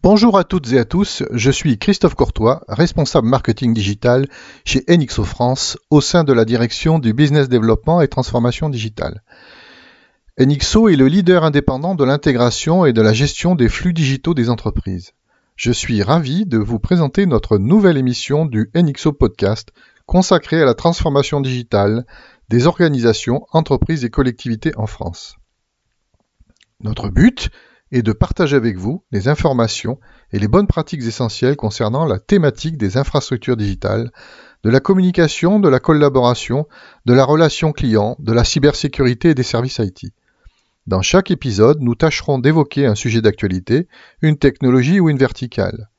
Bonjour à toutes et à tous, je suis Christophe Courtois, responsable marketing digital chez NXO France au sein de la direction du business développement et transformation digitale. NXO est le leader indépendant de l'intégration et de la gestion des flux digitaux des entreprises. Je suis ravi de vous présenter notre nouvelle émission du NXO Podcast consacrée à la transformation digitale des organisations, entreprises et collectivités en France. Notre but et de partager avec vous les informations et les bonnes pratiques essentielles concernant la thématique des infrastructures digitales, de la communication, de la collaboration, de la relation client, de la cybersécurité et des services IT. Dans chaque épisode, nous tâcherons d'évoquer un sujet d'actualité, une technologie ou une verticale.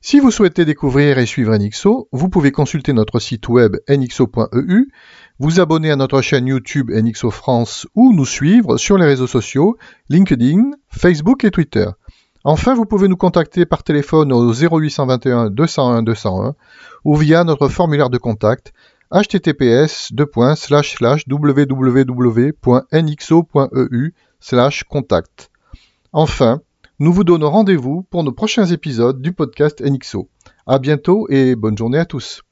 Si vous souhaitez découvrir et suivre NXO, vous pouvez consulter notre site web nxo.eu, vous abonner à notre chaîne YouTube NXO France ou nous suivre sur les réseaux sociaux LinkedIn, Facebook et Twitter. Enfin, vous pouvez nous contacter par téléphone au 0821 201 201 ou via notre formulaire de contact https www.nxo.eu contact. Enfin, nous vous donnons rendez-vous pour nos prochains épisodes du podcast NXO. À bientôt et bonne journée à tous.